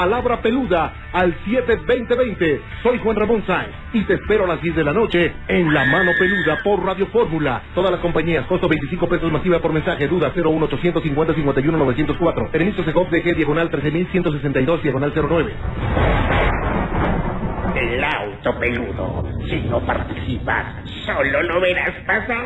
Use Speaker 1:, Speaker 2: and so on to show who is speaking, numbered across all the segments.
Speaker 1: palabra peluda al 72020. Soy Juan Ramón Sáenz y te espero a las 10 de la noche en La Mano Peluda por Radio Fórmula. Todas las compañías, costo 25 pesos masiva por mensaje, duda 01850 51 904. Permiso Segov DG diagonal 13162 diagonal 09.
Speaker 2: El auto peludo. Si no participas, solo lo verás pasar.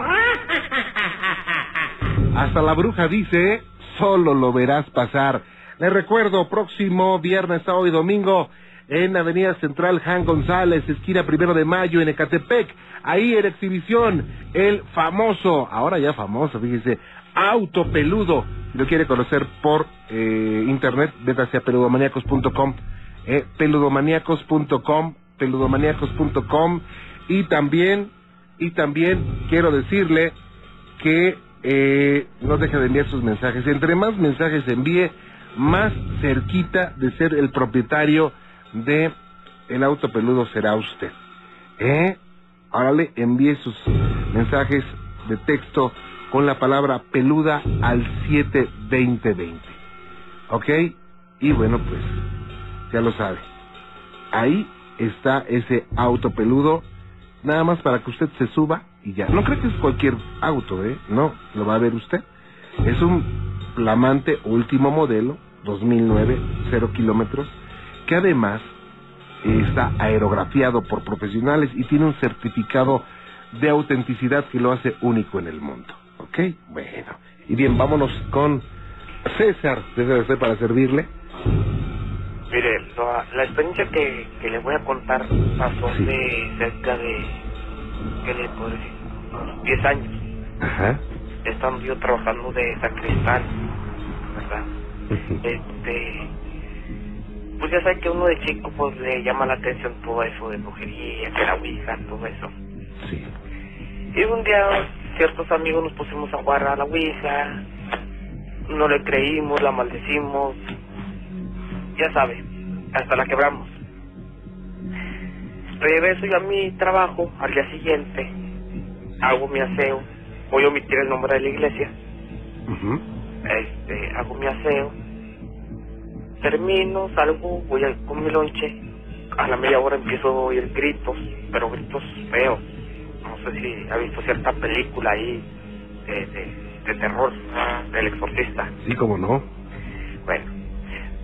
Speaker 1: Hasta la bruja dice, solo lo verás pasar. Les recuerdo, próximo viernes, sábado y domingo, en Avenida Central Jan González, esquina primero de mayo, en Ecatepec. Ahí en exhibición, el famoso, ahora ya famoso, fíjese, auto peludo. Si lo quiere conocer por eh, internet, vete hacia peludomaniacos.com, eh, peludomaniacos.com, peludomaniacos.com. Y también, y también quiero decirle que eh, no deje de enviar sus mensajes. Entre más mensajes envíe, más cerquita de ser el propietario de el auto peludo será usted. ¿Eh? Órale, envíe sus mensajes de texto con la palabra peluda al 72020. ¿Ok? Y bueno, pues, ya lo sabe. Ahí está ese auto peludo, nada más para que usted se suba y ya. No creo que es cualquier auto, ¿eh? No, lo va a ver usted. Es un flamante último modelo, 2009, cero kilómetros, que además está aerografiado por profesionales y tiene un certificado de autenticidad que lo hace único en el mundo. ¿Ok? Bueno. Y bien, vámonos con César. César, para servirle.
Speaker 3: Mire, la, la experiencia que, que le voy a contar pasó
Speaker 1: Sí.
Speaker 3: de cerca de, ¿qué le puedo decir? Unos 10 años.
Speaker 1: Ajá.
Speaker 3: Estando yo trabajando de sacristán, ¿verdad? Este, pues ya sabe que uno de chico pues le llama la atención todo eso de brujería, que la ouija, todo eso.
Speaker 1: Sí.
Speaker 3: Y un día ciertos amigos nos pusimos a jugar a la ouija, no le creímos, la maldecimos, ya sabe, hasta la quebramos. Regreso yo a mi trabajo al día siguiente, hago mi aseo, voy a omitir el nombre de la iglesia. Este, hago mi aseo, termino, salgo, voy a, con mi lonche, a la media hora empiezo a oír gritos, pero gritos feos. No sé si ha visto cierta película ahí de, de, de terror, del exorcista.
Speaker 1: Sí, como no.
Speaker 3: Bueno,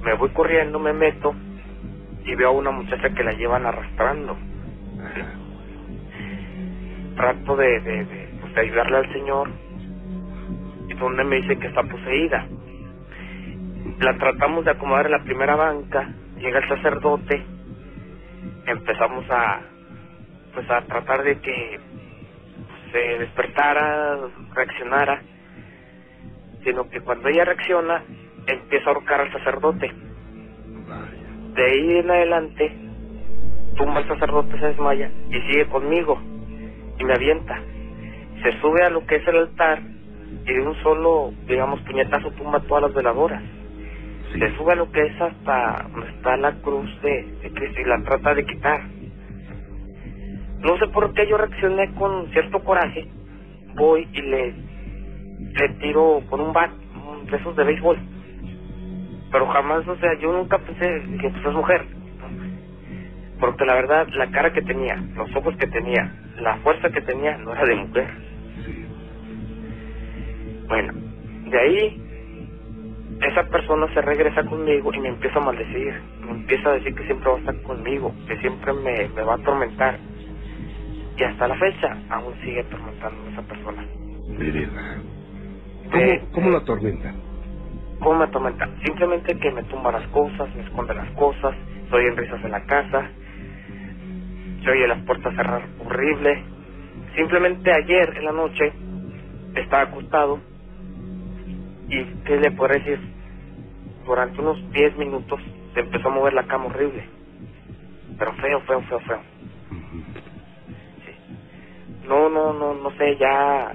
Speaker 3: me voy corriendo, me meto y veo a una muchacha que la llevan arrastrando. Trato de, de, de, pues, de ayudarle al señor donde me dice que está poseída. La tratamos de acomodar en la primera banca, llega el sacerdote, empezamos a pues a tratar de que se despertara, reaccionara, sino que cuando ella reacciona, empieza a ahorcar al sacerdote. De ahí en adelante, tumba al sacerdote, se desmaya y sigue conmigo y me avienta. Se sube a lo que es el altar y de un solo, digamos, puñetazo tumba todas las veladoras. Se sube a lo que es hasta donde está la cruz de, de Cristo y la trata de quitar. No sé por qué yo reaccioné con cierto coraje. Voy y le, le tiro con un bat, un de esos de béisbol. Pero jamás, o sea, yo nunca pensé que pues es mujer. Porque la verdad, la cara que tenía, los ojos que tenía, la fuerza que tenía, no era de mujer. Bueno, de ahí, esa persona se regresa conmigo y me empieza a maldecir. Me empieza a decir que siempre va a estar conmigo, que siempre me, me va a atormentar. Y hasta la fecha, aún sigue atormentando a esa persona.
Speaker 1: Vereda. ¿Cómo,
Speaker 3: Eh,
Speaker 1: ¿Cómo lo atormentan?
Speaker 3: ¿Cómo me atormenta? Simplemente que me tumba las cosas, me esconde las cosas, estoy en risas en la casa, se oye las puertas cerrar horrible. Simplemente ayer en la noche estaba acostado y, ¿qué le puedo decir? Durante unos 10 minutos se empezó a mover la cama horrible. Pero feo, feo, feo, feo. Sí. No, no, no, no sé, ya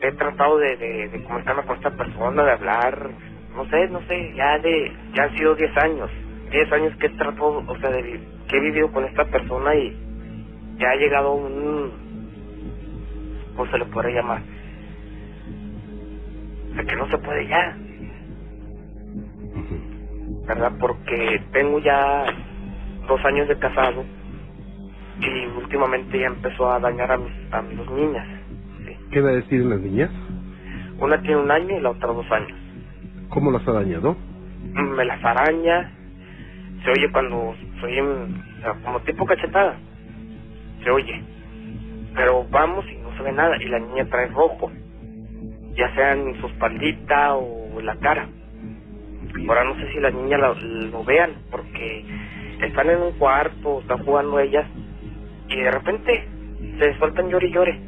Speaker 3: he tratado de, de, de comunicarme con esta persona, de hablar, no sé, no sé, ya de, ya han sido 10 años, 10 años que he tratado, o sea, de, que he vivido con esta persona y ya ha llegado un, ¿cómo se le puede llamar? De que no se puede ya. ¿verdad? Porque tengo ya dos años de casado y últimamente ya empezó a dañar a mis, a mis dos niñas. ¿sí?
Speaker 1: ¿Qué va a decir las niñas?
Speaker 3: Una tiene un año y la otra dos años.
Speaker 1: ¿Cómo las ha dañado?
Speaker 3: Me las araña, se oye cuando soy en, o sea, como tipo cachetada, se oye. Pero vamos y no se ve nada y la niña trae rojo, ya sea en su espaldita o en la cara. Ahora no sé si las niñas lo, lo vean porque están en un cuarto, están jugando ellas y de repente se sueltan llore y llore.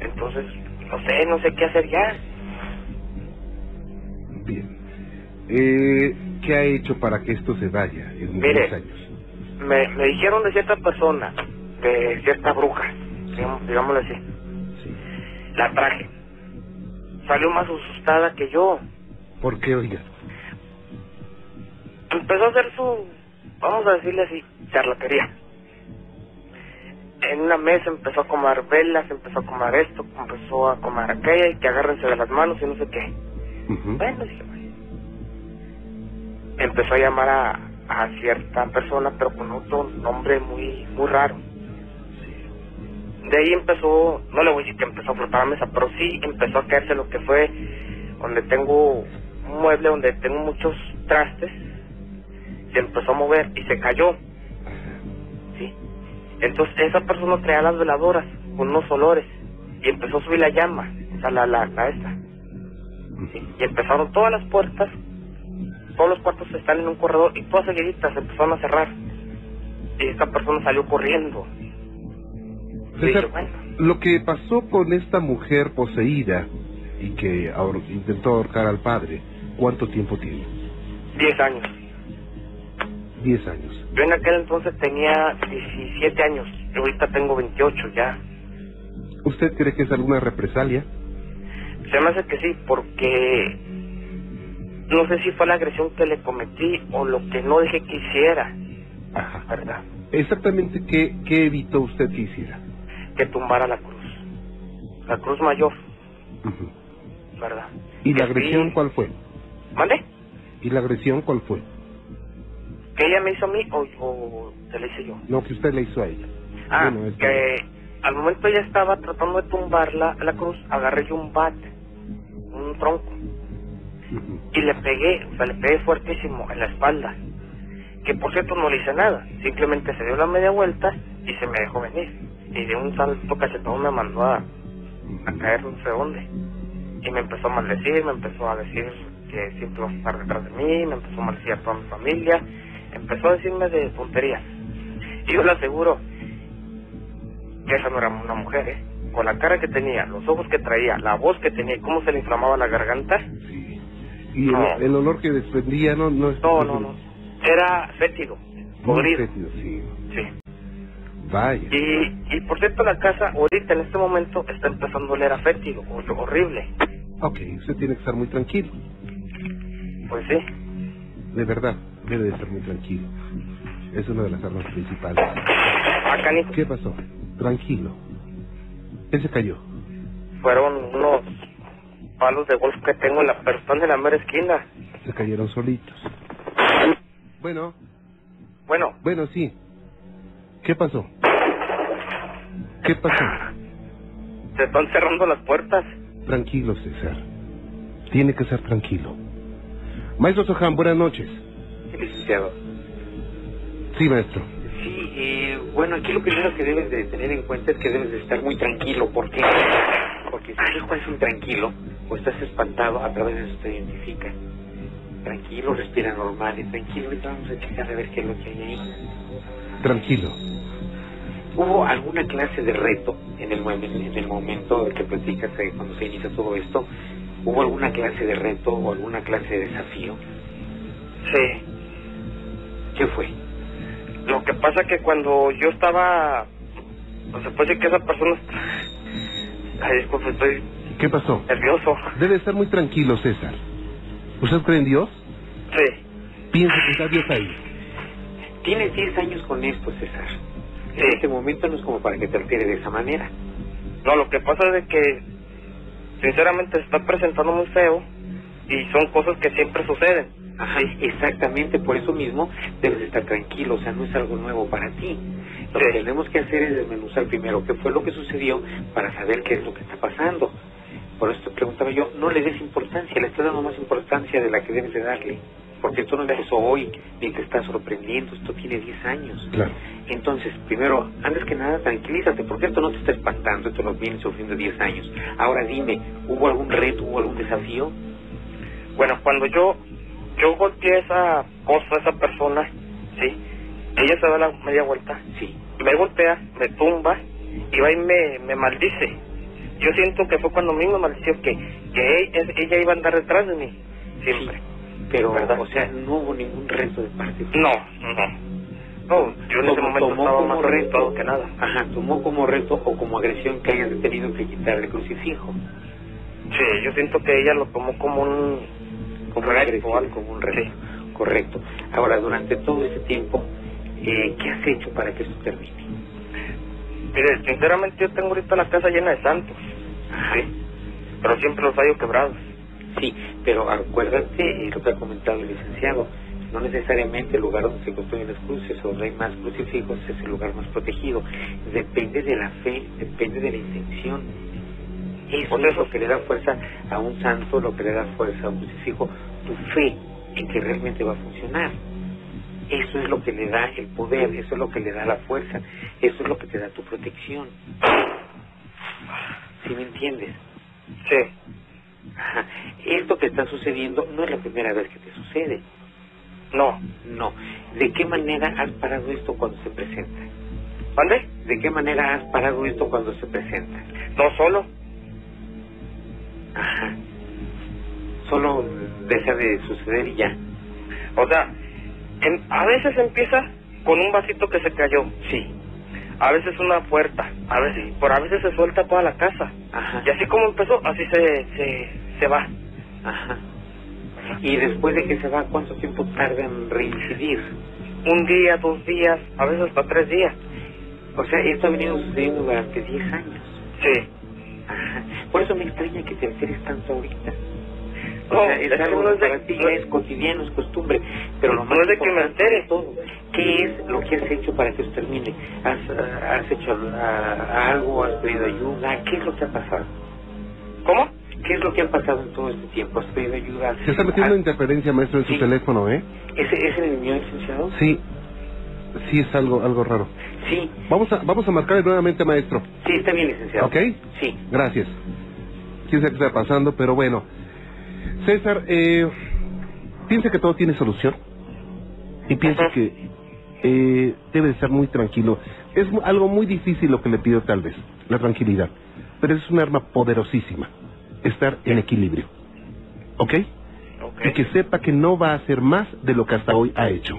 Speaker 3: Entonces, no sé, no sé qué hacer ya.
Speaker 1: Bien. Eh, ¿Qué ha hecho para que esto se vaya en
Speaker 3: Mire.
Speaker 1: años?
Speaker 3: Me, me dijeron de cierta persona, de cierta bruja, digamos, digámoslo así. La traje. Salió más asustada que yo.
Speaker 1: ¿Por qué, oiga?
Speaker 3: Empezó a hacer su, vamos a decirle así, charlatería. En una mesa empezó a comer velas, empezó a comer esto, empezó a comer aquella y que agárrense de las manos y no sé qué.
Speaker 1: Ujú.
Speaker 3: Bueno, dije. Empezó a llamar a, a cierta persona, pero con otro nombre muy muy raro. De ahí empezó, no le voy a decir que empezó a flotar la mesa, pero sí empezó a caerse lo que fue donde tengo un mueble donde tengo muchos trastes. Se empezó a mover y se cayó. ¿sí? Entonces esa persona traía las veladoras con unos olores y empezó a subir la llama, o sea, la, la, esta. Y empezaron todas las puertas, todos los cuartos están en un corredor y todas seguiditas se empezaron a cerrar. Y esta persona salió corriendo.
Speaker 1: César,
Speaker 3: bueno,
Speaker 1: lo que pasó con esta mujer poseída y que ahor- intentó ahorcar al padre, ¿cuánto tiempo tiene?
Speaker 3: 10 años.
Speaker 1: Diez años.
Speaker 3: Yo en aquel entonces tenía 17 años, yo ahorita tengo 28 ya.
Speaker 1: ¿Usted cree que es alguna represalia?
Speaker 3: Se me hace que sí, porque no sé si fue la agresión que le cometí o lo que no dejé que hiciera,
Speaker 1: Ajá.
Speaker 3: ¿verdad?
Speaker 1: Exactamente qué, qué evitó usted que hiciera.
Speaker 3: Que tumbara la cruz. La cruz mayor. ¿verdad?
Speaker 1: ¿Y la agresión cuál fue?
Speaker 3: ¿Mande?
Speaker 1: ¿Y la agresión cuál fue?
Speaker 3: ¿Que ella me hizo a mí o, o se la hice yo?
Speaker 1: No, que usted le hizo a ella.
Speaker 3: Ah,
Speaker 1: Bueno,
Speaker 3: que al momento ella estaba tratando de tumbarla la cruz, agarré yo un bat, un tronco, y le pegué, o sea, le pegué fuertísimo en la espalda. Que por cierto no le hice nada, simplemente se dio la media vuelta y se me dejó venir. Y de un salto cachetón me mandó a, a caer no sé dónde. Y me empezó a maldecir, me empezó a decir que siempre vas a estar detrás de mí, me empezó a maldecir a toda mi familia, empezó a decirme de tonterías. Y yo le aseguro que esa no era una mujer, ¿eh? Con la cara que tenía, los ojos que traía, la voz que tenía y cómo se le inflamaba la garganta.
Speaker 1: Sí. Y el,
Speaker 3: No.
Speaker 1: el olor que desprendía no no es-
Speaker 3: No, no, no. Era fétido, podrido.
Speaker 1: fétido, sí.
Speaker 3: Sí.
Speaker 1: Vaya.
Speaker 3: Y, y por cierto, la casa ahorita en este momento está empezando a oler a fétido, horrible.
Speaker 1: Ok, usted tiene que estar muy tranquilo.
Speaker 3: Pues sí.
Speaker 1: De verdad, debe de estar muy tranquilo. Es una de las armas principales.
Speaker 3: Ah.
Speaker 1: ¿Qué pasó? Tranquilo. Él se cayó.
Speaker 3: Fueron unos palos de golf que tengo en la están en la mera esquina.
Speaker 1: Se cayeron solitos. Bueno,
Speaker 3: Bueno,
Speaker 1: bueno, sí. ¿Qué pasó? ¿Qué pasó?
Speaker 3: se están cerrando las puertas.
Speaker 1: Tranquilo, César. Tiene que ser tranquilo. Maestro Sohan, buenas noches.
Speaker 4: Licenciado.
Speaker 1: Sí, maestro.
Speaker 4: Sí, eh, bueno, aquí lo primero que debes de tener en cuenta es que debes de estar muy tranquilo. ¿Por qué? Porque si algo es intranquilo o estás espantado, a través de eso te identifica. Tranquilo, respira normal y tranquilo. Ahorita vamos a checar a ver qué es lo que hay ahí.
Speaker 1: Tranquilo.
Speaker 4: ¿Hubo alguna clase de reto en el, en el momento que platicas eh, cuando se inicia todo esto? ¿Hubo alguna clase de reto o alguna clase de desafío?
Speaker 3: Sí.
Speaker 4: ¿Qué fue?
Speaker 3: Lo que pasa que cuando yo estaba... Pues se puede decir que esa persona... Ay, disculpe, estoy
Speaker 1: ¿Qué pasó?
Speaker 3: nervioso.
Speaker 1: Debe estar muy tranquilo, César. ¿Usted cree en Dios?
Speaker 3: Sí.
Speaker 1: Piensa que está Dios ahí.
Speaker 4: Tienes 10 años con esto, César.
Speaker 3: Sí.
Speaker 4: En este momento no es como para que te refieres de esa manera.
Speaker 3: No, lo que pasa es de que sinceramente se está presentando muy feo y son cosas que siempre suceden.
Speaker 4: Ajá, exactamente, por eso mismo debes estar tranquilo, o sea, no es algo nuevo para ti. Lo
Speaker 3: Sí.
Speaker 4: que tenemos que hacer es desmenuzar primero qué fue lo que sucedió para saber qué es lo que está pasando. Por eso te preguntaba yo, no le des importancia, le estás dando más importancia de la que debes de darle. Porque esto no empezó hoy, ni te está sorprendiendo, esto tiene 10 años.
Speaker 1: Claro.
Speaker 4: Entonces, primero, antes que nada, tranquilízate, porque esto no te está espantando, esto nos viene sufriendo 10 años. Ahora dime, ¿hubo algún reto, hubo algún desafío?
Speaker 3: Bueno, cuando yo yo golpeé esa cosa, esa persona, sí, ella se da la media vuelta,
Speaker 4: Sí.
Speaker 3: me golpea, me tumba y va y me, me maldice. Yo siento que fue cuando a mí me maldició que, que ella, ella iba a andar detrás de mí, siempre.
Speaker 4: Pero,
Speaker 3: ¿Verdad?
Speaker 4: o sea, no hubo ningún reto de parte.
Speaker 3: No, no. No, yo en ese
Speaker 4: Tomó-
Speaker 3: momento
Speaker 4: tomó
Speaker 3: estaba
Speaker 4: como
Speaker 3: más
Speaker 4: reto
Speaker 3: que nada.
Speaker 4: Ajá, tomó como reto o como agresión que hayas tenido que quitar el crucifijo.
Speaker 3: Sí, yo siento que ella lo tomó como un...
Speaker 4: Como
Speaker 3: reto
Speaker 4: una agresión,
Speaker 3: o algo.
Speaker 4: como un reto.
Speaker 3: Sí.
Speaker 4: Correcto. Ahora, durante todo este tiempo, eh, ¿qué has hecho para que esto termine?
Speaker 3: Mire, sinceramente yo tengo ahorita la casa llena de santos, sí, pero siempre los hallo quebrados.
Speaker 4: Sí, pero acuérdate lo que ha comentado el licenciado. No necesariamente el lugar donde se construyen las cruces o donde hay más crucifijos es el lugar más protegido. Depende de la fe, depende de la intención. Eso es lo que le da fuerza a un santo, lo que le da fuerza a un crucifijo, tu fe en que realmente va a funcionar. Eso es lo que le da el poder, eso es lo que le da la fuerza, eso es lo que te da tu protección. ¿Sí me entiendes?
Speaker 3: Sí,
Speaker 4: Ajá. Esto que está sucediendo no es la primera vez que te sucede.
Speaker 3: no.
Speaker 4: No. ¿De qué manera has parado esto cuando se presenta?
Speaker 3: ¿Mande?
Speaker 4: ¿De qué manera has parado esto cuando se presenta?
Speaker 3: No solo.
Speaker 4: Ajá. Solo deja de suceder y ya.
Speaker 3: O sea, en- a veces empieza con un vasito que se cayó.
Speaker 4: Sí.
Speaker 3: A veces una puerta, a veces, por a veces se suelta toda la casa.
Speaker 4: Ajá.
Speaker 3: Y así como empezó, así se, se, se va.
Speaker 4: Ajá. Y después de que se va, ¿cuánto tiempo tarda en reincidir?
Speaker 3: Un día, dos días, a veces hasta tres días.
Speaker 4: O sea, esto ha venido sucediendo durante 10 años.
Speaker 3: Sí.
Speaker 4: Ajá. Por eso me extraña que te alteres tanto ahorita. O
Speaker 3: No,
Speaker 4: sea,
Speaker 3: es
Speaker 4: algo
Speaker 3: no es de-
Speaker 4: ti
Speaker 3: no-
Speaker 4: es cotidiano, es costumbre. Pero lo
Speaker 3: No
Speaker 4: más
Speaker 3: es de que me
Speaker 4: de todo, ¿qué es lo que has hecho para que esto termine? ¿Has, has hecho algo? ¿Has pedido ayuda? ¿Qué es lo que ha pasado?
Speaker 3: ¿Cómo?
Speaker 4: ¿Qué es lo que ha pasado en todo este tiempo? ¿Has pedido ayuda?
Speaker 1: Se está metiendo
Speaker 4: ¿Has-
Speaker 1: interferencia, maestro, en su teléfono, ¿eh?
Speaker 4: ¿Ese es el mío, licenciado?
Speaker 1: Sí, sí es algo, algo raro.
Speaker 4: Sí,
Speaker 1: Vamos a, vamos a marcarle nuevamente, maestro.
Speaker 4: sí, está bien, licenciado.
Speaker 1: ¿Ok?
Speaker 4: Sí.
Speaker 1: Gracias. Quién sabe qué está pasando, pero bueno. César, eh, piensa que todo tiene solución. Y piensa
Speaker 3: Ajá.
Speaker 1: que eh, debe de estar muy tranquilo. Es algo muy difícil lo que le pido tal vez, la tranquilidad. Pero es un arma poderosísima, estar en equilibrio. ¿Ok? Y que sepa que no va a hacer más de lo que hasta hoy ha hecho.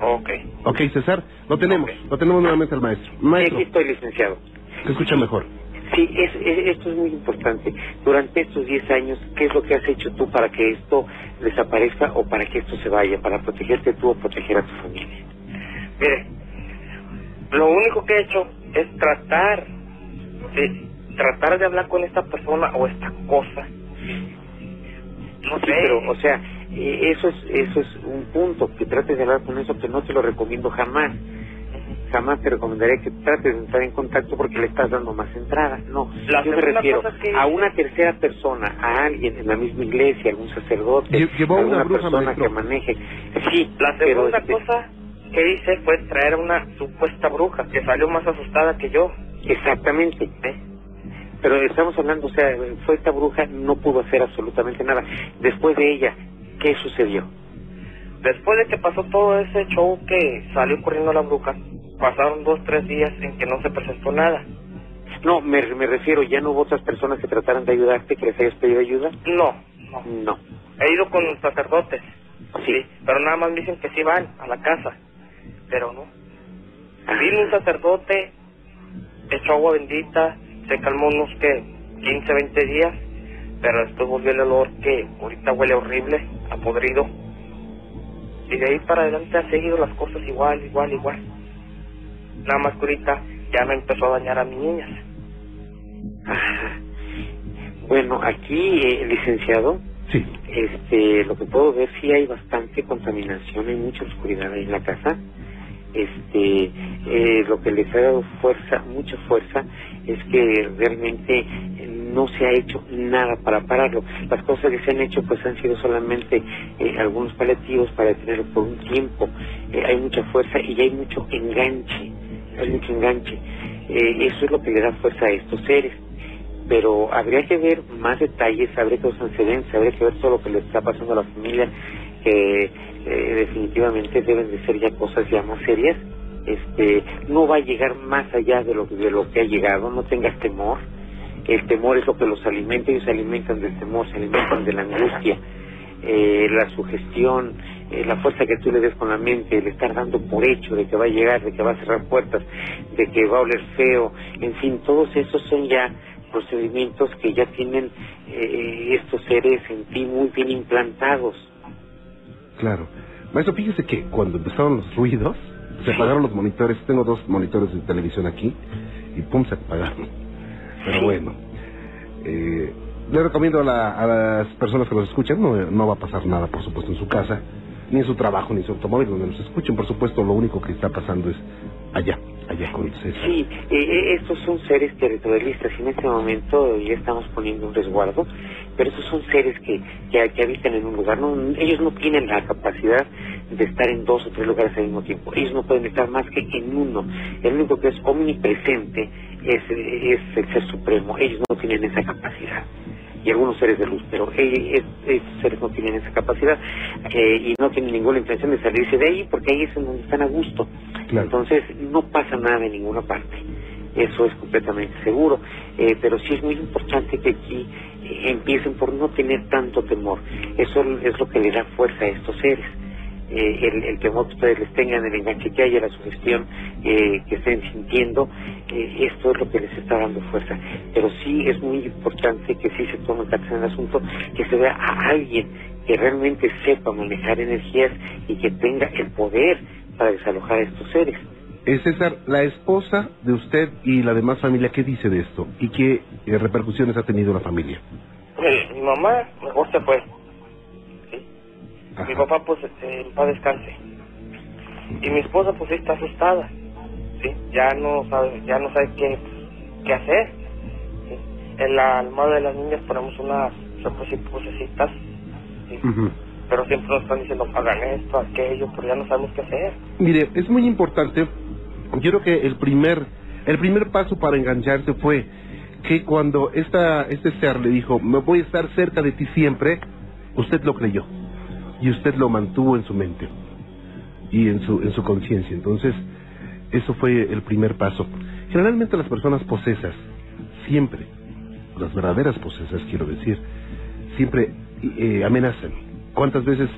Speaker 3: Ok.
Speaker 1: ¿Ok, César? Lo tenemos, lo tenemos nuevamente al maestro.
Speaker 4: Sí,
Speaker 1: Maestro,
Speaker 4: aquí estoy, licenciado.
Speaker 1: se escucha mejor.
Speaker 4: Sí, es, es- esto es muy importante. Durante estos 10 años, ¿qué es lo que has hecho tú para que esto desaparezca o para que esto se vaya? Para protegerte tú o proteger a tu familia.
Speaker 3: Mire, lo único que he hecho es tratar de tratar de hablar con esta persona o esta cosa. No
Speaker 4: Sí,
Speaker 3: sé.
Speaker 4: pero, o sea, eh, eso es, eso es un punto, que trates de hablar con eso, que no te lo recomiendo jamás. Jamás te recomendaría que trates de entrar en contacto porque le estás dando más entrada. No,
Speaker 3: La
Speaker 4: yo me refiero
Speaker 3: que
Speaker 4: a una tercera persona, a alguien en la misma iglesia, algún sacerdote,
Speaker 1: Lle- llevó una
Speaker 4: alguna
Speaker 1: bruja,
Speaker 4: persona
Speaker 1: maestro.
Speaker 4: que maneje. Sí,
Speaker 3: La
Speaker 4: pero
Speaker 3: segunda
Speaker 4: este,
Speaker 3: cosa que hice fue traer a una supuesta bruja que salió más asustada que yo.
Speaker 4: Exactamente.
Speaker 3: ¿eh?
Speaker 4: Pero estamos hablando, o sea, fue esta bruja, no pudo hacer absolutamente nada. Después de ella, ¿qué sucedió?
Speaker 3: Después de que pasó todo ese show que salió corriendo la bruja, pasaron dos, tres días en que no se presentó nada.
Speaker 4: No, me, me refiero, ¿ya no hubo otras personas que trataran de ayudarte, que les hayas pedido ayuda?
Speaker 3: No, no.
Speaker 4: No.
Speaker 3: He ido con sacerdotes,
Speaker 4: Sí.
Speaker 3: pero nada más me dicen que sí van a la casa, pero no.
Speaker 4: Ah.
Speaker 3: Vino un sacerdote, echó agua bendita, se calmó unos que 15, 20 días, pero después volvió el olor que ahorita huele horrible, a podrido. Y de ahí para adelante ha seguido las cosas igual, igual, igual. Nada más que ahorita ya me empezó a dañar a mis niñas.
Speaker 4: Ajá. Bueno, aquí, eh, licenciado,
Speaker 1: Sí.
Speaker 4: Este, lo que puedo ver sí hay bastante contaminación, hay mucha oscuridad ahí en la casa. Este, eh, lo que les ha dado fuerza, mucha fuerza, es que realmente no se ha hecho nada para pararlo. Las cosas que se han hecho pues han sido solamente eh, algunos paliativos para detenerlo por un tiempo. Eh, hay mucha fuerza y hay mucho enganche, hay mucho enganche. Eh, eso es lo que le da fuerza a estos seres. Pero habría que ver más detalles, habría que ver antecedentes, habría que ver todo lo que le está pasando a la familia, que eh, definitivamente deben de ser ya cosas ya más serias. Este, no va a llegar más allá de lo, de lo que ha llegado, no tengas temor el temor es lo que los alimenta, ellos se alimentan del temor, se alimentan de la angustia, eh, la sugestión, eh, la fuerza que tú le des con la mente, el estar dando por hecho de que va a llegar, de que va a cerrar puertas, de que va a oler feo, en fin, todos esos son ya procedimientos que ya tienen eh, estos seres en ti muy bien implantados.
Speaker 1: Claro. Maestro, fíjese que cuando empezaron los ruidos, se apagaron los monitores. Tengo dos monitores de televisión aquí y pum, se apagaron. Pero bueno, eh, le recomiendo a, la- a las personas que nos escuchan, no, no va a pasar nada, por supuesto, en su casa, ni en su trabajo, ni en su automóvil, donde nos escuchen. Por supuesto, lo único que está pasando es allá,
Speaker 4: Sí, eh, eh, estos son seres territorialistas y en este momento ya estamos poniendo un resguardo, pero estos son seres que, que, que habitan en un lugar. No, ellos no tienen la capacidad de estar en dos o tres lugares al mismo tiempo. Ellos no pueden estar más que en uno. El único que es omnipresente es, es el Ser Supremo. Ellos no tienen esa capacidad. Y algunos seres de luz, pero es- estos seres no tienen esa capacidad eh, y no tienen ninguna intención de salirse de ahí porque ahí es en donde están a gusto.
Speaker 1: Claro.
Speaker 4: Entonces no pasa nada en ninguna parte. Eso es completamente seguro. Eh, pero sí es muy importante que aquí eh, empiecen por no tener tanto temor. Eso es lo que le da fuerza a estos seres. Eh, el, el temor que ustedes les tengan, el enganche que haya, la sugestión eh, que estén sintiendo, eh, esto es lo que les está dando fuerza. Pero sí es muy importante que sí se tome cartas en el asunto, que se vea a alguien que realmente sepa manejar energías y que tenga el poder para desalojar a estos seres.
Speaker 1: Eh, César, la esposa de usted y la demás familia, ¿qué dice de esto? ¿Y qué eh, repercusiones ha tenido la familia?
Speaker 3: Mire, mi mamá mejor se fue. Mi papá, pues, en paz descanse. Y mi esposa, pues, está asustada. ¿sí? Ya no sabe, ya no sabe qué, qué hacer. ¿sí? En la almohada de las niñas ponemos unas repositas. ¿sí?
Speaker 1: Ujú.
Speaker 3: Pero siempre nos están diciendo, hagan esto, aquello, pero ya no sabemos qué hacer.
Speaker 1: Mire, es muy importante. Yo creo que el primer, el primer paso para engancharse fue que cuando esta, este ser le dijo, me voy a estar cerca de ti siempre, usted lo creyó y usted lo mantuvo en su mente y en su, en su conciencia. Entonces, eso fue el primer paso. Generalmente las personas posesas, siempre, las verdaderas posesas quiero decir, siempre eh, amenazan. ¿Cuántas veces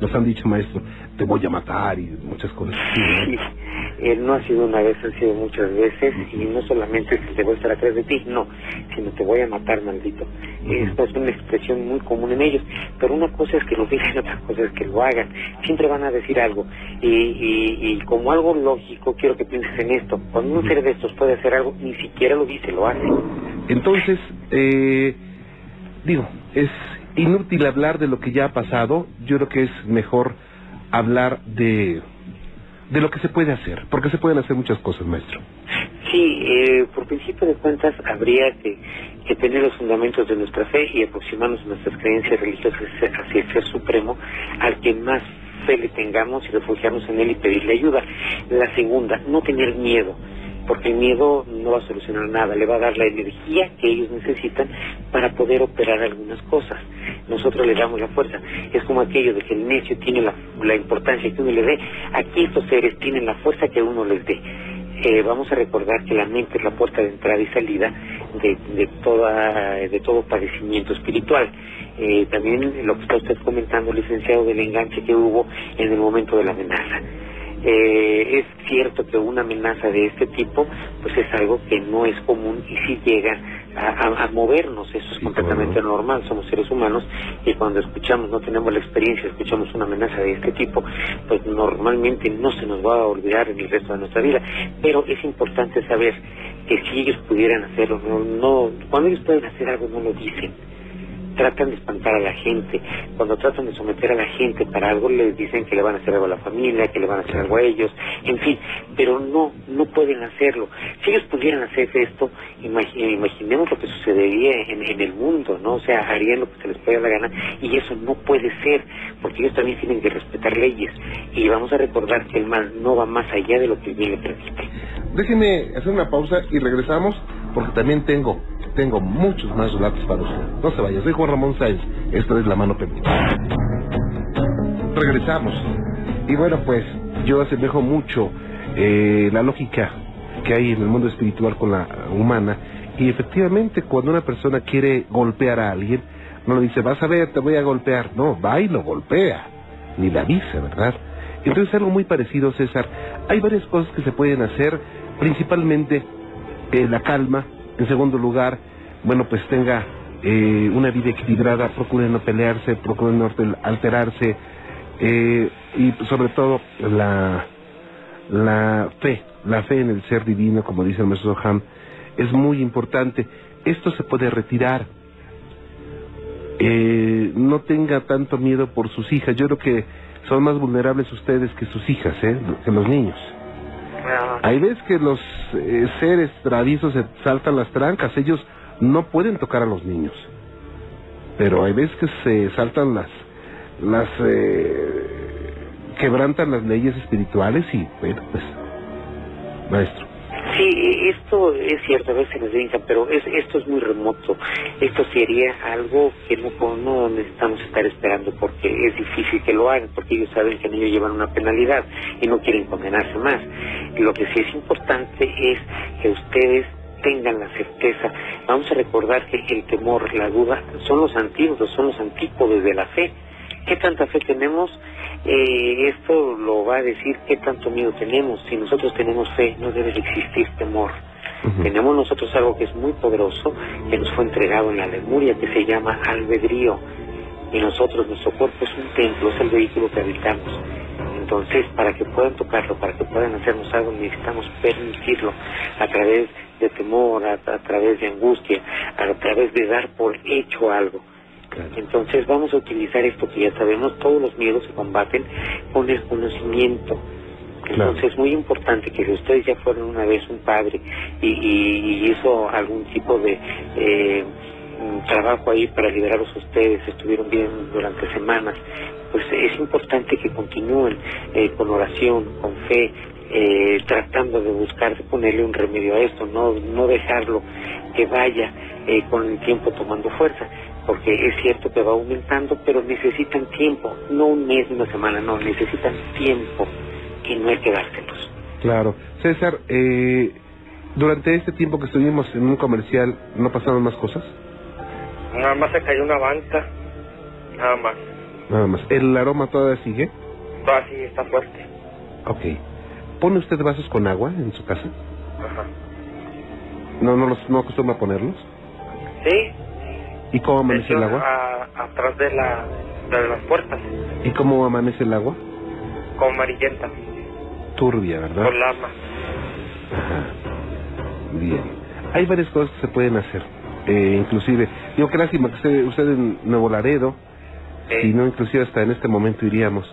Speaker 1: nos han dicho, maestro, te voy a matar y muchas cosas así? ¿no?
Speaker 4: Eh, no ha sido una vez, han sido muchas veces, y no solamente es que te voy a estar atrás de ti, no, sino te voy a matar, maldito. Esta es una expresión muy común en ellos, pero una cosa es que lo digan, otra cosa es que lo hagan. Siempre van a decir algo, y, y, y como algo lógico, quiero que pienses en esto. Cuando un ser de estos puede hacer algo, ni siquiera lo dice, lo hace.
Speaker 1: Entonces, eh, digo, es inútil hablar de lo que ya ha pasado. Yo creo que es mejor hablar de, de lo que se puede hacer, porque se pueden hacer muchas cosas, maestro.
Speaker 4: Sí, eh, por principio de cuentas habría que, que tener los fundamentos de nuestra fe y aproximarnos a nuestras creencias religiosas hacia el Ser Supremo, al que más fe le tengamos y refugiarnos en Él y pedirle ayuda. La segunda, no tener miedo, porque el miedo no va a solucionar nada, le va a dar la energía que ellos necesitan para poder operar algunas cosas. Nosotros le damos la fuerza. Es como aquello de que el necio tiene la, importancia que uno le dé. Aquí estos seres tienen la fuerza que uno les dé eh, vamos a recordar que la mente es la puerta de entrada y salida de, de, toda, de todo padecimiento espiritual. Eh, también lo que está usted comentando, licenciado, del enganche que hubo en el momento de la amenaza. Eh, es cierto que una amenaza de este tipo pues es algo que no es común y sí llega a, a- a movernos, eso es
Speaker 1: Sí,
Speaker 4: completamente normal, somos seres humanos y cuando escuchamos, no tenemos la experiencia, escuchamos una amenaza de este tipo, pues normalmente no se nos va a olvidar en el resto de nuestra vida, pero es importante saber que si ellos pudieran hacerlo, no, no, cuando ellos pueden hacer algo no lo dicen, tratan de espantar a la gente, cuando tratan de someter a la gente para algo les dicen que le van a hacer algo a la familia, que le van a hacer algo a ellos, en fin, pero no, no pueden hacerlo. Si ellos pudieran hacer esto, imaginemos lo que sucedería en, en, el mundo, ¿no? O sea, harían lo que se les pueda la gana y eso no puede ser, porque ellos también tienen que respetar leyes y vamos a recordar que el mal no va más allá de lo que el bien le permite.
Speaker 1: Déjeme hacer una pausa y regresamos porque también tengo tengo muchos más relatos para usted. No se vaya, soy Juan Ramón Sáenz. Esto es La Mano Pendiente. Regresamos. Y bueno, pues yo asemejo mucho eh, la lógica que hay en el mundo espiritual con la humana. Y efectivamente, cuando una persona quiere golpear a alguien, no le dice, vas a ver, te voy a golpear. No, va y lo golpea. Ni le avisa, ¿verdad? Entonces, algo muy parecido, César. Hay varias cosas que se pueden hacer, principalmente la calma, en segundo lugar, bueno, pues tenga eh, una vida equilibrada, procure no pelearse, procure no alterarse eh, y sobre todo la, la fe, la fe en el ser divino, como dice el maestro Ham, es muy importante. Esto se puede retirar. Eh, no tenga tanto miedo por sus hijas. Yo creo que son más vulnerables ustedes que sus hijas, ¿eh? que los niños. Hay veces que los eh, seres traviesos se saltan las trancas, ellos no pueden tocar a los niños. Pero hay veces que se saltan las, las, eh, quebrantan las leyes espirituales y, bueno, pues, maestro.
Speaker 4: Sí, esto es cierto, a veces nos brinca, pero es, esto es muy remoto. Esto sería algo que no, no necesitamos estar esperando porque es difícil que lo hagan, porque ellos saben que ellos llevan una penalidad y no quieren condenarse más. Lo que sí es importante es que ustedes tengan la certeza. Vamos a recordar que el temor, la duda, son los antídotos, son los antípodes de la fe. ¿Qué tanta fe tenemos? Eh, esto lo va a decir qué tanto miedo tenemos. Si nosotros tenemos fe, no debe existir temor. Tenemos nosotros algo que es muy poderoso, que nos fue entregado en la Lemuria, que se llama albedrío. Y nosotros, nuestro cuerpo es un templo, es el vehículo que habitamos. Entonces, para que puedan tocarlo, para que puedan hacernos algo, necesitamos permitirlo a través de temor, a, través de angustia, a través de dar por hecho algo. Entonces vamos a utilizar esto que ya sabemos, todos los miedos se combaten con el conocimiento. Entonces es muy importante que si ustedes ya fueron una vez un padre y, hizo algún tipo de eh, trabajo ahí para liberarlos a ustedes, estuvieron bien durante semanas, pues es importante que continúen eh, con oración, con fe, eh, tratando de buscar de ponerle un remedio a esto, no, no dejarlo que vaya eh, con el tiempo tomando fuerza, porque es cierto que va aumentando, pero necesitan tiempo, no un mes, una semana, no, necesitan tiempo y no hay que dárselos.
Speaker 1: Claro. César, eh, durante este tiempo que estuvimos en un comercial, ¿no pasaron más cosas?
Speaker 3: Nada más se cayó una banca, nada más.
Speaker 1: Nada más. ¿El aroma todavía sigue?
Speaker 3: Todavía sí, está fuerte.
Speaker 1: Ok. ¿Pone usted vasos con agua en su casa?
Speaker 3: Ajá.
Speaker 1: ¿No, no, los, no acostumbra ponerlos?
Speaker 3: Sí.
Speaker 1: ¿Y cómo amanece el agua?
Speaker 3: A, atrás de, la, de las puertas.
Speaker 1: ¿Y cómo amanece el agua?
Speaker 3: Como amarillenta.
Speaker 1: Turbia, ¿verdad?
Speaker 3: Con lama.
Speaker 1: Ajá. Bien. Hay varias cosas que se pueden hacer. Eh, inclusive, digo, qué lástima que usted, usted en Nuevo Laredo, si no, inclusive hasta en este momento iríamos.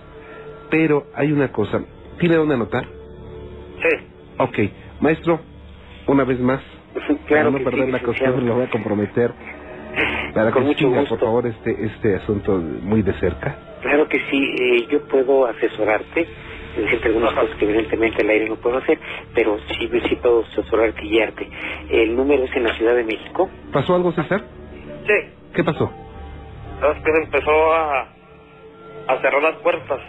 Speaker 1: Pero hay una cosa, ¿tiene dónde anotar?
Speaker 3: Sí.
Speaker 1: Ok, maestro, una vez más,
Speaker 4: claro
Speaker 1: para no perder la costumbre, lo voy a comprometer para que mucho por favor, este, este asunto muy de cerca.
Speaker 4: Claro que sí, eh, yo puedo asesorarte, decirte algunas cosas que evidentemente el aire no puedo hacer, pero sí, sí puedo asesorarte y guiarte. El número es en la Ciudad de México.
Speaker 1: ¿Pasó algo, César?
Speaker 3: Sí.
Speaker 1: ¿Qué pasó?
Speaker 3: Es que empezó a, a cerrar las puertas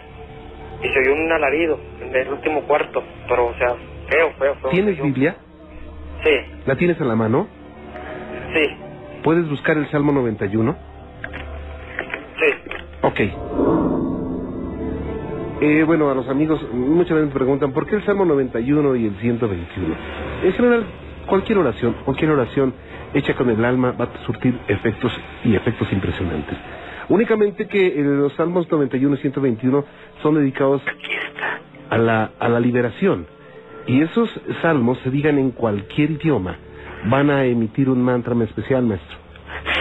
Speaker 3: y se oyó un alarido en el último cuarto, pero o sea, feo, feo, feo.
Speaker 1: ¿Tienes Biblia?
Speaker 3: Sí.
Speaker 1: ¿La tienes en la mano?
Speaker 3: Sí.
Speaker 1: ¿Puedes buscar el Salmo 91?
Speaker 3: Sí.
Speaker 1: Ok. Eh, bueno, a los amigos muchas veces me preguntan, ¿por qué el Salmo 91 y el 121? En general, cualquier oración, cualquier oración hecha con el alma va a surtir efectos y efectos impresionantes. Únicamente que eh, los Salmos 91 y 121 son dedicados a la, a la liberación. Y esos salmos, se digan en cualquier idioma, van a emitir un mantra especial, maestro.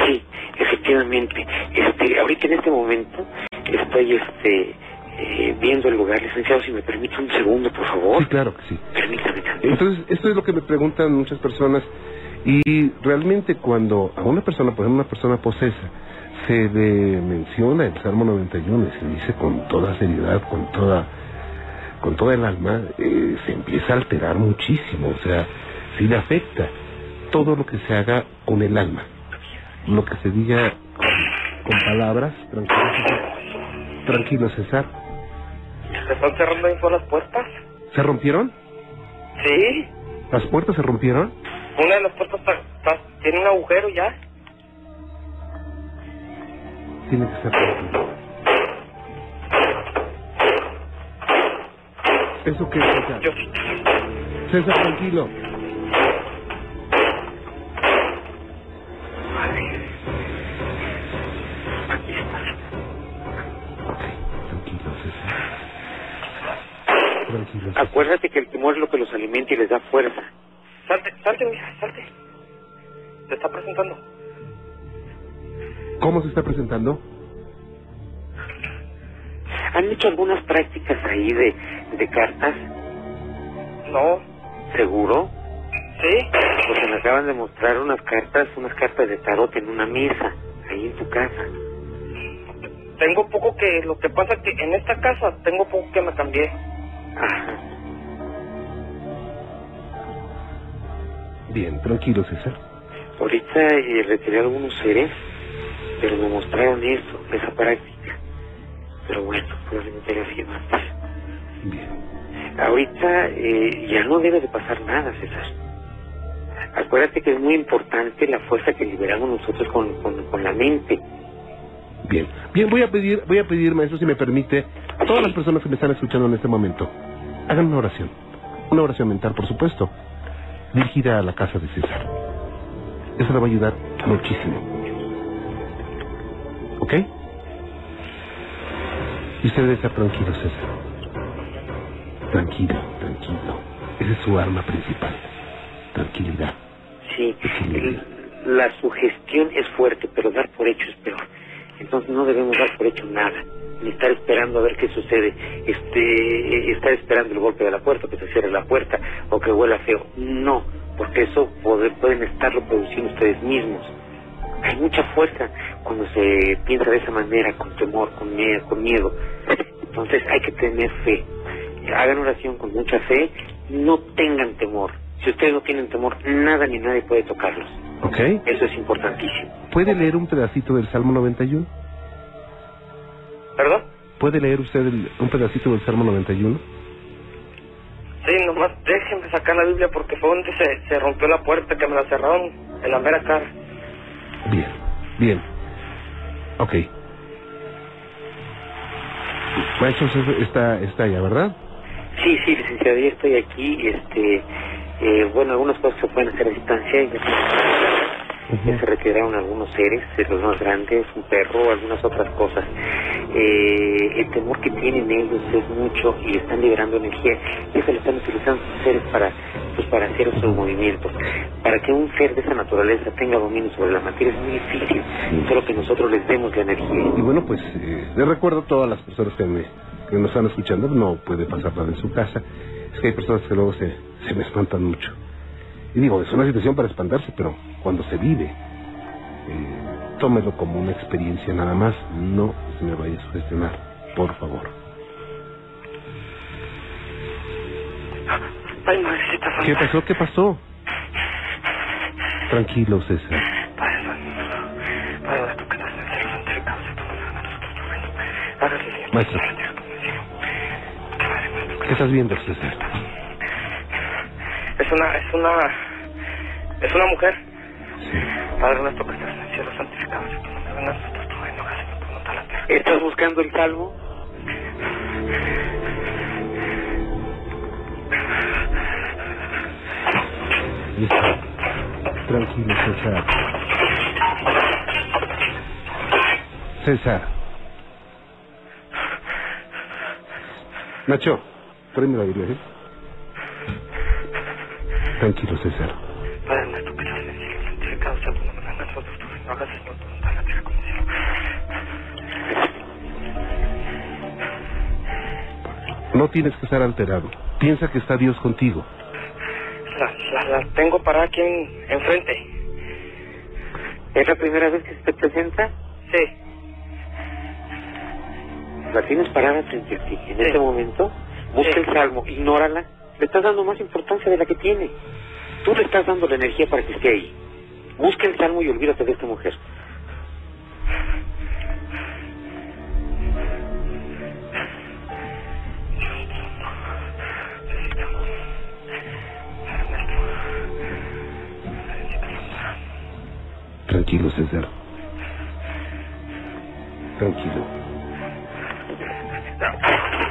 Speaker 4: Sí, efectivamente. Este, ahorita en este momento estoy este eh, viendo el lugar, licenciado, si me permite un segundo, por favor.
Speaker 1: Sí, claro que sí.
Speaker 4: Permítame.
Speaker 1: Entonces, esto es lo que me preguntan muchas personas y realmente cuando a una persona, por ejemplo, una persona posesa, se le menciona el Salmo 91 y se dice con toda seriedad, con toda con toda el alma, eh, se empieza a alterar muchísimo, o sea, sí le afecta todo lo que se haga con el alma, lo que se diga con, palabras, tranquilo, César. tranquilo César,
Speaker 3: ¿Se están cerrando ahí por las puertas?
Speaker 1: ¿se rompieron?
Speaker 3: Sí.
Speaker 1: ¿Las puertas se rompieron?
Speaker 3: Una de las puertas está- está- tiene un agujero ya.
Speaker 1: Tiene que ser. ¿Eso qué es, César?
Speaker 3: Yo
Speaker 1: César, tranquilo.
Speaker 4: Acuérdate que el temor es lo que los alimenta y les da fuerza.
Speaker 3: Salte, salte, mija, salte. Se está presentando.
Speaker 1: ¿Cómo se está presentando?
Speaker 4: ¿Han hecho algunas prácticas ahí de, de cartas?
Speaker 3: No.
Speaker 4: ¿Seguro?
Speaker 3: ¿Sí?
Speaker 4: Porque me acaban de mostrar unas cartas, unas cartas de tarot en una mesa, ahí en tu casa.
Speaker 3: Tengo poco que... Lo que pasa que en esta casa tengo poco que me cambié.
Speaker 4: Ajá.
Speaker 1: Bien, tranquilo, César.
Speaker 4: Ahorita eh, retiré algunos seres, pero me mostraron eso, esa práctica. Pero bueno, probablemente haya sido antes.
Speaker 1: Bien.
Speaker 4: Ahorita eh, ya no debe de pasar nada, César. Acuérdate que es muy importante la fuerza que liberamos nosotros con, con, con la mente.
Speaker 1: Bien, bien, voy a pedir, voy a pedir, maestro, si me permite, a todas las personas que me están escuchando en este momento, hagan una oración, una oración mental, por supuesto, dirigida a la casa de César. Eso le va a ayudar muchísimo. ¿Ok? Y usted debe estar tranquilo, César. Tranquilo, tranquilo. Esa es su arma principal. Tranquilidad.
Speaker 4: Sí, la sugestión es fuerte, pero dar por hecho es peor. Entonces no debemos dar por hecho nada, estar esperando a ver qué sucede, este, estar esperando el golpe de la puerta, que se cierre la puerta o que huela feo. No, porque eso puede- pueden estarlo produciendo ustedes mismos. Hay mucha fuerza cuando se piensa de esa manera, con temor, con miedo, con miedo. Entonces hay que tener fe. Hagan oración con mucha fe, no tengan temor. Si ustedes no tienen temor, nada ni nadie puede tocarlos.
Speaker 1: ¿Ok?
Speaker 4: Eso es importantísimo.
Speaker 1: ¿Puede leer un pedacito del Salmo 91?
Speaker 3: ¿Perdón?
Speaker 1: ¿Puede leer usted el- un pedacito del Salmo 91?
Speaker 3: Sí, nomás déjenme sacar la Biblia porque fue donde se, se rompió la puerta que me la cerraron en la mera cara.
Speaker 1: Bien, bien. Ok. Maestro, usted está, está allá, ¿verdad?
Speaker 4: Sí, sí, licenciado, yo estoy aquí. Este, eh, bueno, algunas cosas se pueden hacer a distancia. Ya, ya se retiraron algunos seres, los más grandes, un perro, algunas otras cosas. Eh, el temor que tienen ellos es mucho y están liberando energía. Y eso lo están utilizando sus seres para, pues, para hacer sus movimientos. Para que un ser de esa naturaleza tenga dominio sobre la materia es muy difícil. Solo que nosotros les demos la energía.
Speaker 1: Y bueno, pues eh, les recuerdo a todas las personas que, me, que nos están escuchando, no puede pasar nada en su casa. Es que hay personas que luego se, se me espantan mucho. Y digo, es una situación para espantarse, pero cuando se vive, eh, tómelo como una experiencia nada más. No se me vaya a sugestionar, por favor.
Speaker 3: Ay, madrecita santa.
Speaker 1: ¿Qué pasó? ¿Qué pasó? Tranquilo, César.
Speaker 3: Padre Padre nuestro que estás en el. Hágase, Señor,
Speaker 1: Maestro. ¿Qué estás viendo, César?
Speaker 3: Es una, es una, es una mujer.
Speaker 1: Sí.
Speaker 3: Padre nuestro que estás en el cielo, santificado sea tu nombre, venga a nosotros tu reino, hágase tu voluntad la tierra.
Speaker 4: ¿Estás buscando el salvo?
Speaker 1: Tranquilo, César. César. Nacho, tráeme la Biblia, ¿eh? Tranquilo, César.
Speaker 3: Para la estúpida causa nosotros, no hagas el mundo.
Speaker 1: No tienes que estar alterado. Piensa que está Dios contigo.
Speaker 3: La, la, la tengo parada aquí enfrente.
Speaker 4: ¿Es la primera vez que se te presenta?
Speaker 3: Sí.
Speaker 4: ¿La tienes parada frente a ti en este momento? Busca el salmo, ignórala le estás dando más importancia de la que tiene. Tú le estás dando la energía para que esté ahí. Busca el salmo y olvídate de esta mujer.
Speaker 1: Tranquilo, César. Tranquilo.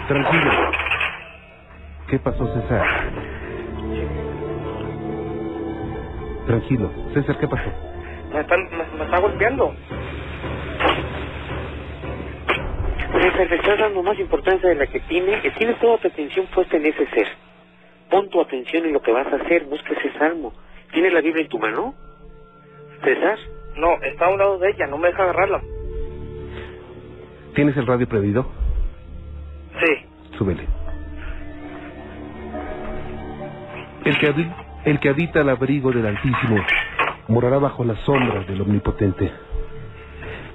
Speaker 1: Tranquilo. ¿Qué pasó, César? Tranquilo. César, ¿qué pasó?
Speaker 3: Me, están, me, me está golpeando.
Speaker 4: César, le estás dando más importancia de la que tiene. y Tienes toda tu atención puesta en ese ser. Pon tu atención en lo que vas a hacer. Busca ese salmo. ¿Tienes la Biblia en tu mano? César.
Speaker 3: No, está a un lado de ella, no me deja agarrarla.
Speaker 1: ¿Tienes el radio prendido?
Speaker 3: Sí.
Speaker 1: Súbele. El que, habi- el habita al abrigo del Altísimo morará bajo las sombras del Omnipotente.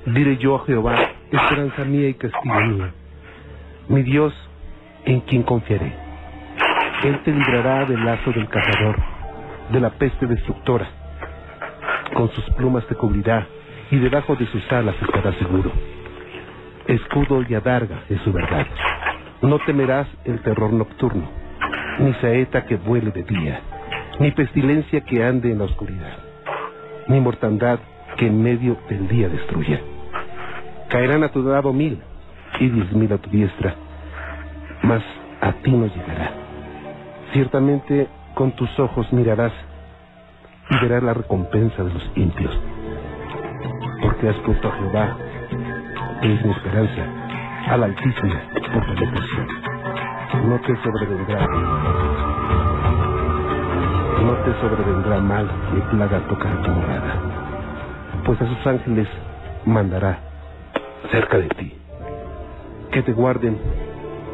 Speaker 1: Diré yo a Jehová, esperanza mía y castigo mío, mi Dios en quien confiaré. Él te librará del lazo del cazador, de la peste destructora. Con sus plumas te cubrirá y debajo de sus alas estarás seguro. Escudo y adarga es su verdad. No temerás el terror nocturno, ni saeta que vuele de día, ni pestilencia que ande en la oscuridad, ni mortandad que en medio del día destruya. Caerán a tu lado mil y diez mil a tu diestra, mas a ti no llegará. Ciertamente con tus ojos mirarás y verás la recompensa de los impios, porque has puesto a Jehová, que es mi esperanza, al Altísimo por tu protección. No te sobrevendrá, no te sobrevendrá mal ni plaga tocar tu morada, pues a sus ángeles mandará cerca de ti, que te guarden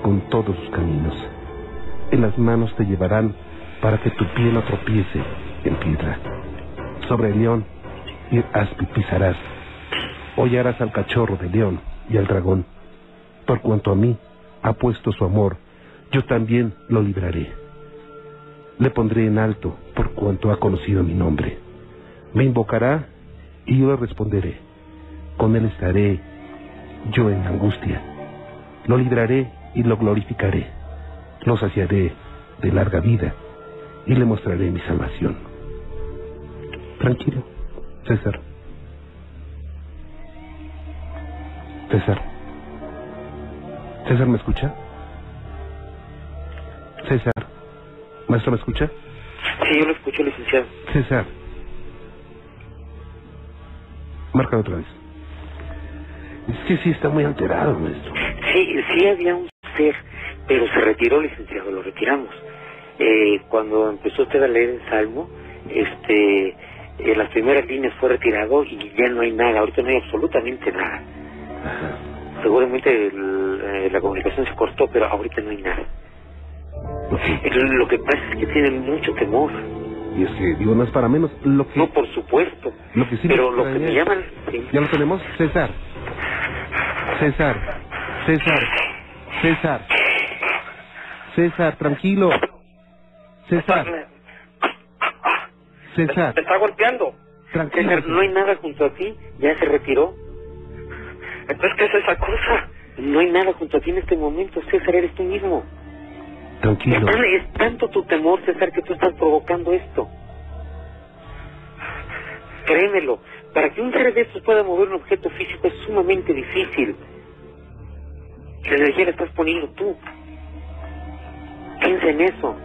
Speaker 1: con todos sus caminos. En las manos te llevarán para que tu pie no tropiece en piedra. Sobre el león y pisarás. Hollarás al cachorro de león y al dragón. Por cuanto a mí ha puesto su amor, yo también lo libraré. Le pondré en alto por cuanto ha conocido mi nombre. Me invocará y yo le responderé. Con él estaré yo en angustia. Lo libraré y lo glorificaré. Lo saciaré de larga vida y le mostraré mi salvación. Tranquilo, César. César. César, ¿me escucha? César. Maestro, ¿me escucha?
Speaker 4: Sí, yo lo escucho, licenciado.
Speaker 1: César. Marca otra vez. Es que sí está muy alterado, maestro.
Speaker 4: Sí, sí había un ser, pero se retiró, licenciado, lo retiramos. Eh, cuando empezó usted a leer el Salmo, este, en las primeras líneas fue retirado y ya no hay nada, ahorita no hay absolutamente nada.
Speaker 1: Ajá.
Speaker 4: Seguramente el- eh, la comunicación se cortó, pero ahorita no hay nada. Lo que pasa es que tienen mucho temor.
Speaker 1: Y es que, digo, no es para menos. Lo que,
Speaker 4: No, por supuesto.
Speaker 1: lo que sí me
Speaker 4: pero lo que me llaman... sí.
Speaker 1: ¿Ya lo tenemos? César. César. César. César. César, tranquilo. César. César,
Speaker 3: me está golpeando.
Speaker 1: tranquilo.
Speaker 4: César, no hay nada junto a ti, ya se retiró.
Speaker 3: Entonces, ¿qué es esa cosa?
Speaker 4: No hay nada junto a ti en este momento, César, eres tú mismo.
Speaker 1: Tranquilo.
Speaker 4: Es, tan- es tanto tu temor, César, que tú estás provocando esto. Créemelo, para que un ser de estos pueda mover un objeto físico es sumamente difícil. La energía la estás poniendo tú. Piensa en eso.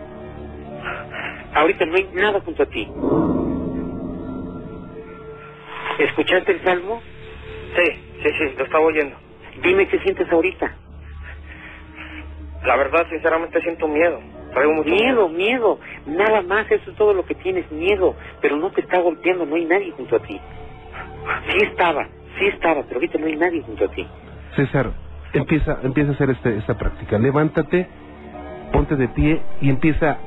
Speaker 4: Ahorita no hay nada junto a ti. ¿Escuchaste el salmo?
Speaker 3: Sí, sí, sí, lo estaba oyendo.
Speaker 4: Dime qué sientes ahorita.
Speaker 3: La verdad, sinceramente, siento miedo. Traigo mucho
Speaker 4: Miedo, miedo. Nada más, eso es todo lo que tienes, miedo. Pero no te está golpeando, no hay nadie junto a ti. Sí estaba, sí estaba, pero ahorita no hay nadie junto a ti.
Speaker 1: César, empieza, empieza a hacer este, esta práctica. Levántate ponte de pie y empieza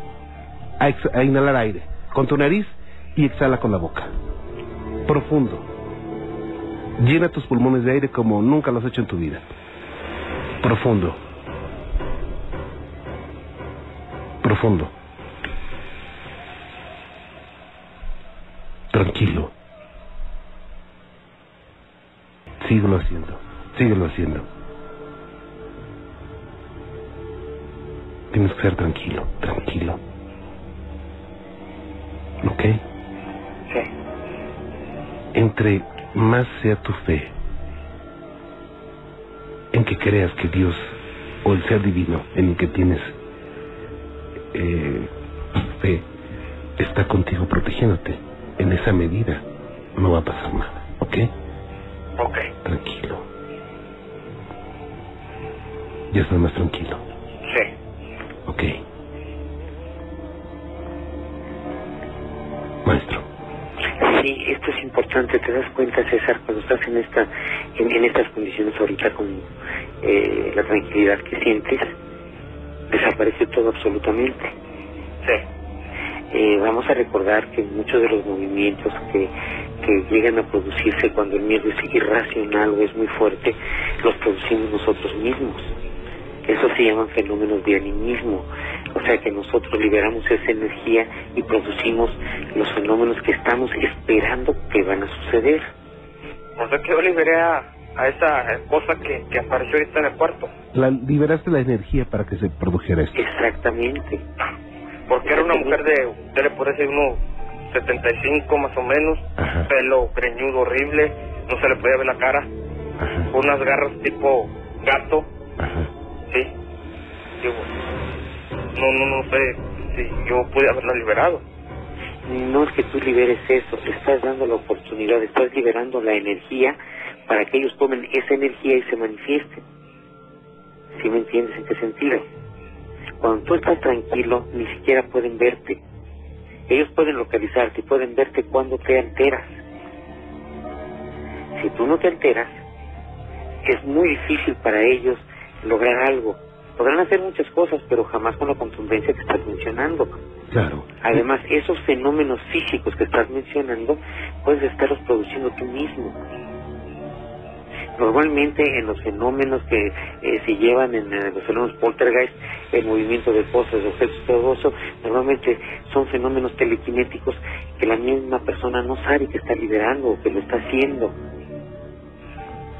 Speaker 1: a, ex- a inhalar aire con tu nariz y exhala con la boca. Profundo. Llena tus pulmones de aire como nunca lo has hecho en tu vida. Profundo. Profundo. Tranquilo. Síguelo haciendo. Síguelo haciendo. Tienes que ser tranquilo, tranquilo. ¿Ok?
Speaker 3: Sí.
Speaker 1: Entre más sea tu fe, en que creas que Dios o el ser divino en el que tienes eh, fe está contigo protegiéndote, en esa medida no va a pasar nada, ¿ok?
Speaker 3: Ok.
Speaker 1: Tranquilo. Ya estás más tranquilo,
Speaker 3: Sí.
Speaker 1: ¿ok? Maestro,
Speaker 4: Sí, esto es importante, te das cuenta César, cuando estás en esta, en, en estas condiciones ahorita con eh, la tranquilidad que sientes, desaparece todo absolutamente.
Speaker 3: Sí.
Speaker 4: Eh, vamos a recordar que muchos de los movimientos que, que llegan a producirse cuando el miedo es irracional o es muy fuerte, los producimos nosotros mismos. Eso se llaman fenómenos de animismo. O sea que nosotros liberamos esa energía y producimos los fenómenos que estamos esperando que van a suceder.
Speaker 3: O sea que yo liberé a, a esa cosa que, que apareció ahorita en el cuarto.
Speaker 1: la, liberaste la energía para que se produjera esto.
Speaker 4: Exactamente.
Speaker 3: Porque era una mujer de, usted le puede decir unos 75 más o menos,
Speaker 1: Ajá.
Speaker 3: pelo greñudo horrible, no se le podía ver la cara,
Speaker 1: Ajá,
Speaker 3: unas garras tipo gato,
Speaker 1: ajá.
Speaker 3: sí. Digo, no, no, no sé si yo pude haberla liberado.
Speaker 4: No es que tú liberes eso, estás dando la oportunidad, estás liberando la energía para que ellos tomen esa energía y se manifiesten. ¿Sí me entiendes en qué sentido? Cuando tú estás tranquilo, ni siquiera pueden verte. Ellos pueden localizarte y pueden verte cuando te alteras. Si tú no te alteras, es muy difícil para ellos lograr algo. Podrán hacer muchas cosas, pero jamás con la contundencia que estás mencionando.
Speaker 1: Claro.
Speaker 4: Además, esos fenómenos físicos que estás mencionando, puedes estarlos produciendo tú mismo. Normalmente en los fenómenos que eh, se llevan en los fenómenos poltergeist, el movimiento de cosas, de objetos, todo eso, normalmente son fenómenos telequinéticos que la misma persona no sabe que está liberando o que lo está haciendo.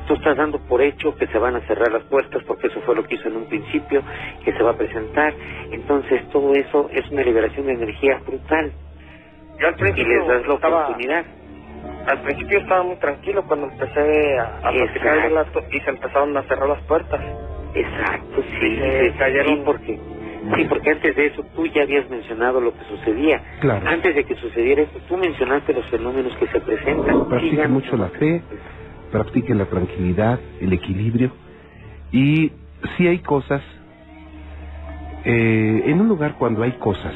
Speaker 4: Tú estás dando por hecho que se van a cerrar las puertas porque eso fue lo que hizo en un principio, que se va a presentar. Entonces todo eso es una liberación de energía brutal
Speaker 3: Yo al
Speaker 4: y les das la
Speaker 3: estaba,
Speaker 4: oportunidad.
Speaker 3: Al principio estaba muy tranquilo cuando empecé a, a platicar co- y se empezaron a cerrar las puertas.
Speaker 4: Exacto, sí,
Speaker 3: Eh,
Speaker 4: sí,
Speaker 3: cayeron-
Speaker 4: sí, porque sí, porque antes de eso tú ya habías mencionado lo que sucedía.
Speaker 1: Claro.
Speaker 4: Antes de que sucediera eso, tú mencionaste los fenómenos que se presentan. Sí,
Speaker 1: Practique
Speaker 4: ya
Speaker 1: mucho la fe, practique la tranquilidad, el equilibrio. Y si hay cosas, eh, en un lugar cuando hay cosas,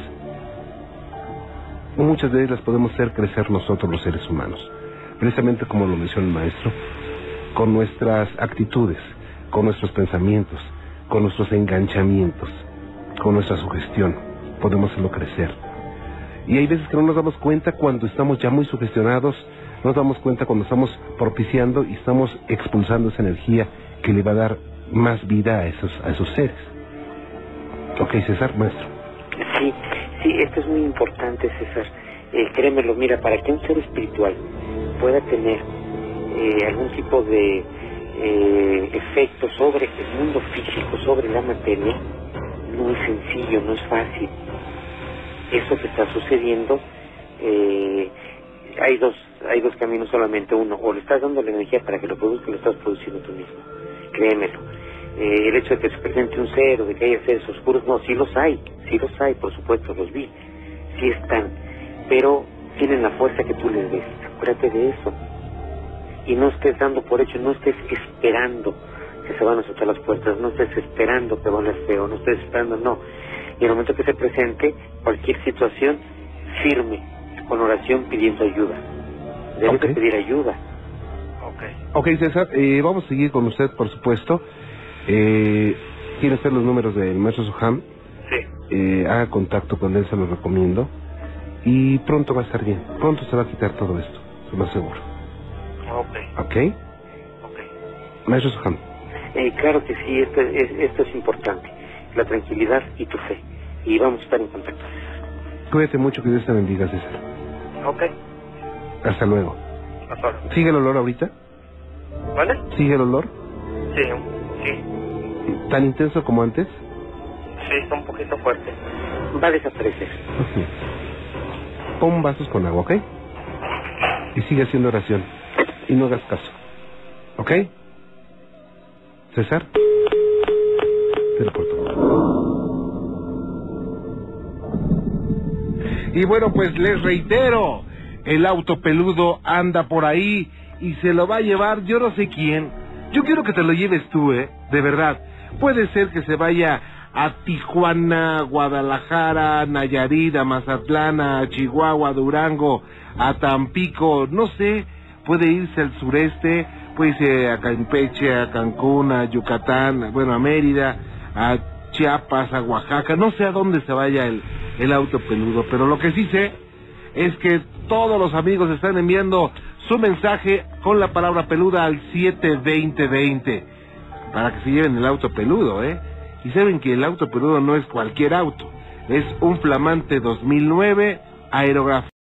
Speaker 1: muchas veces las podemos hacer crecer nosotros los seres humanos. Precisamente como lo menciona el maestro, con nuestras actitudes, con nuestros pensamientos, con nuestros enganchamientos, con nuestra sugestión, podemos hacerlo crecer. Y hay veces que no nos damos cuenta cuando estamos ya muy sugestionados, no nos damos cuenta cuando estamos propiciando y estamos expulsando esa energía que le va a dar más vida a esos, a esos seres. Ok, César, maestro.
Speaker 4: Sí, sí, esto es muy importante, César. Eh, créemelo, mira, para que un ser espiritual pueda tener eh, algún tipo de eh, efecto sobre el mundo físico, sobre la materia, no es sencillo, no es fácil. Eso que está sucediendo, eh, hay dos, hay dos caminos solamente. Uno, o le estás dando la energía para que lo produzca, o lo estás produciendo tú mismo. Créemelo. Eh, el hecho de que se presente un ser o de que haya seres oscuros, no, sí los hay, sí los hay, por supuesto, los vi, sí están, pero tienen la fuerza que tú les des, acuérdate de eso. Y no estés dando por hecho, no estés esperando que se van a soltar las puertas, no estés esperando que van a feo, no estés esperando, no. Y en el momento que se presente cualquier situación, firme, con oración pidiendo ayuda. Debes
Speaker 1: Ok.
Speaker 4: de pedir ayuda.
Speaker 3: Ok.
Speaker 1: Ok, César, eh, vamos a seguir con usted, por supuesto. Eh, ¿Quiere usted los números del maestro Suham?
Speaker 3: Sí.
Speaker 1: eh, haga contacto con él, se lo recomiendo. Y pronto va a estar bien. Pronto se va a quitar todo esto, se lo aseguro.
Speaker 3: Ok,
Speaker 1: ¿Ok?
Speaker 3: ok.
Speaker 1: Maestro Soham.
Speaker 4: Eh, claro que sí, esto es, esto es importante. La tranquilidad y tu fe. Y vamos a estar en contacto.
Speaker 1: Cuídate mucho, que Dios te bendiga, César.
Speaker 3: Ok,
Speaker 1: Hasta luego.
Speaker 3: hasta ahora.
Speaker 1: ¿Sigue el olor ahorita?
Speaker 3: ¿Vale?
Speaker 1: ¿Sigue el olor?
Speaker 3: Sí,
Speaker 1: ¿Tan intenso como antes?
Speaker 3: sí, está un poquito fuerte.
Speaker 4: Va a desaparecer.
Speaker 1: Pon vasos con agua, ¿ok? Y sigue haciendo oración. Y no hagas caso. ¿Ok? César. Teleporto. Y bueno, pues les reitero, el auto peludo anda por ahí y se lo va a llevar yo no sé quién. Yo quiero que te lo lleves tú, ¿eh? De verdad. Puede ser que se vaya a Tijuana, Guadalajara, Nayarit, a Mazatlán, a Chihuahua, Durango, a Tampico, no sé, puede irse al sureste, puede irse a Campeche, a Cancún, a Yucatán, bueno, a Mérida, a Chiapas, a Oaxaca, no sé a dónde se vaya el, el auto peludo, pero lo que sí sé es que todos los amigos están enviando su mensaje con la palabra peluda al 72020 para que se lleven el auto peludo, ¿eh? Y saben que el auto peludo no es cualquier auto, es un flamante 2009 aerografía